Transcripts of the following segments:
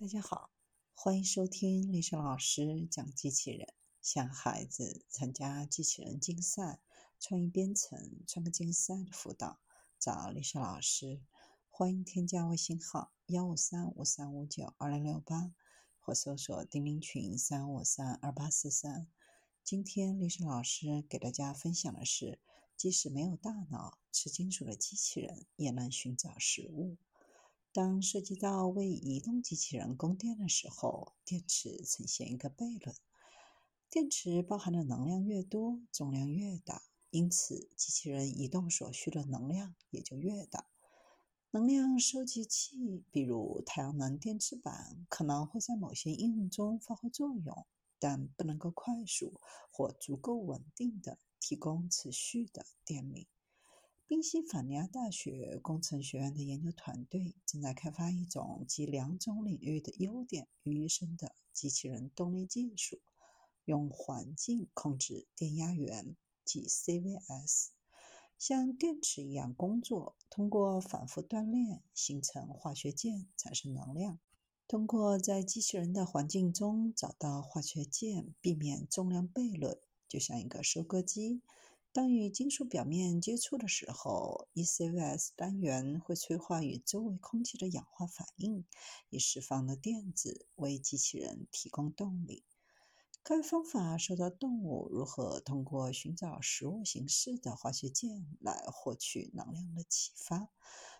大家好，欢迎收听丽莎老师讲机器人。想孩子参加机器人竞赛、创意编程、创客竞赛的辅导，找丽莎老师。欢迎添加微信号幺五三五三五九二零六八，或搜索钉钉群三五三二八四三。今天丽莎老师给大家分享的是，即使没有大脑、吃金属的机器人，也能寻找食物。当涉及到为移动机器人供电的时候，电池呈现一个悖论：电池包含的能量越多，重量越大，因此机器人移动所需的能量也就越大。能量收集器，比如太阳能电池板，可能会在某些应用中发挥作用，但不能够快速或足够稳定的提供持续的电力。宾夕法尼亚大学工程学院的研究团队正在开发一种集两种领域的优点于一身的机器人动力技术，用环境控制电压源即 CVS，像电池一样工作，通过反复锻炼形成化学键产生能量。通过在机器人的环境中找到化学键，避免重量悖论，就像一个收割机。当与金属表面接触的时候，ECVS 单元会催化与周围空气的氧化反应，以释放的电子为机器人提供动力。该方法受到动物如何通过寻找食物形式的化学键来获取能量的启发。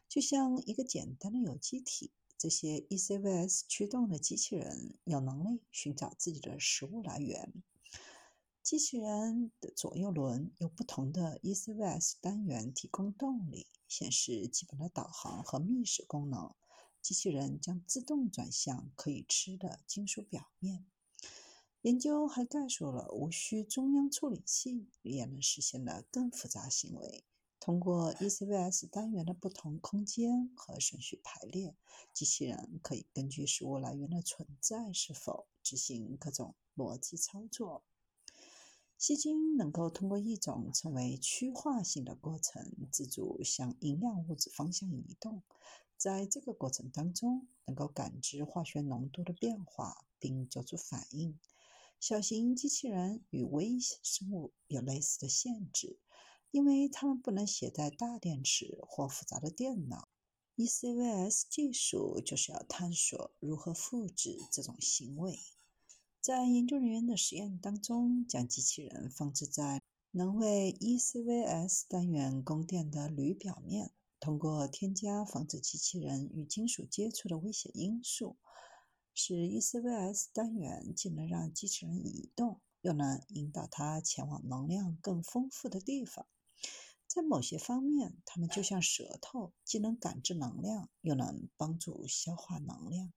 就像一个简单的有机体，这些 ECVS 驱动的机器人有能力寻找自己的食物来源。机器人的左右轮由不同的 ECVS 单元提供动力，显示基本的导航和觅食功能。机器人将自动转向可以吃的金属表面。研究还概述了无需中央处理器也能实现的更复杂行为。通过 ECVS 单元的不同空间和顺序排列，机器人可以根据食物来源的存在是否执行各种逻辑操作。细菌能够通过一种称为趋化性的过程，自主向营养物质方向移动。在这个过程当中，能够感知化学浓度的变化，并做出反应。小型机器人与微生物有类似的限制，因为它们不能携带大电池或复杂的电脑。ECVS 技术就是要探索如何复制这种行为。在研究人员的实验当中，将机器人放置在能为 ECVS 单元供电的铝表面，通过添加防止机器人与金属接触的危险因素，使 ECVS 单元既能让机器人移动，又能引导它前往能量更丰富的地方。在某些方面，它们就像舌头，既能感知能量，又能帮助消化能量。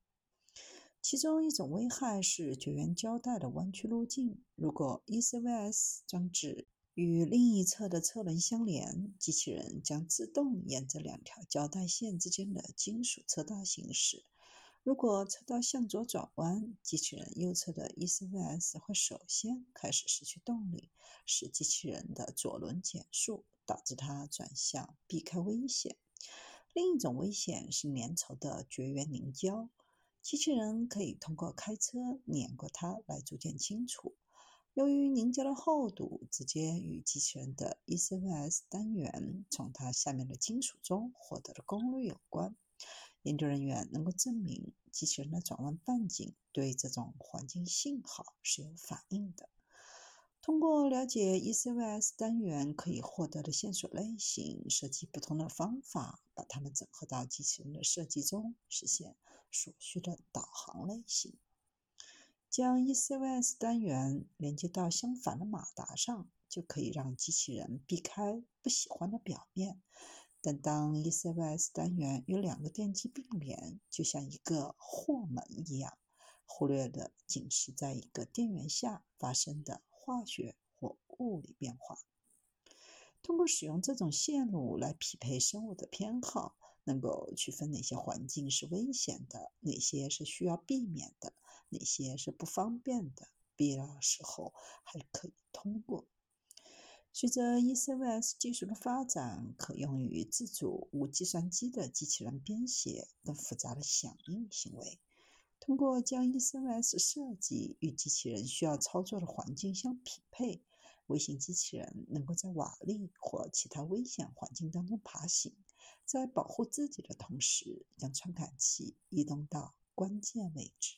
其中一种危害是绝缘胶带的弯曲路径。如果 ECVS 装置与另一侧的车轮相连，机器人将自动沿着两条胶带线之间的金属车道行驶。如果车道向左转弯，机器人右侧的 ECVS 会首先开始失去动力，使机器人的左轮减速，导致它转向避开危险。另一种危险是粘稠的绝缘凝胶。机器人可以通过开车碾过它来逐渐清除。由于凝胶的厚度直接与机器人的 ECVS 单元从它下面的金属中获得的功率有关，研究人员能够证明机器人的转弯半径对这种环境信号是有反应的。通过了解 ECVS 单元可以获得的线索类型，设计不同的方法，把它们整合到机器人的设计中，实现所需的导航类型。将 ECVS 单元连接到相反的马达上，就可以让机器人避开不喜欢的表面。但当 ECVS 单元与两个电机并联，就像一个货门一样，忽略的仅是在一个电源下发生的。化学或物理变化。通过使用这种线路来匹配生物的偏好，能够区分哪些环境是危险的，哪些是需要避免的，哪些是不方便的，必要时候还可以通过。随着 ECVS 技术的发展，可用于自主无计算机的机器人编写更复杂的响应行为。通过将 ECS 设计与机器人需要操作的环境相匹配，微型机器人能够在瓦砾或其他危险环境当中爬行，在保护自己的同时，将传感器移动到关键位置。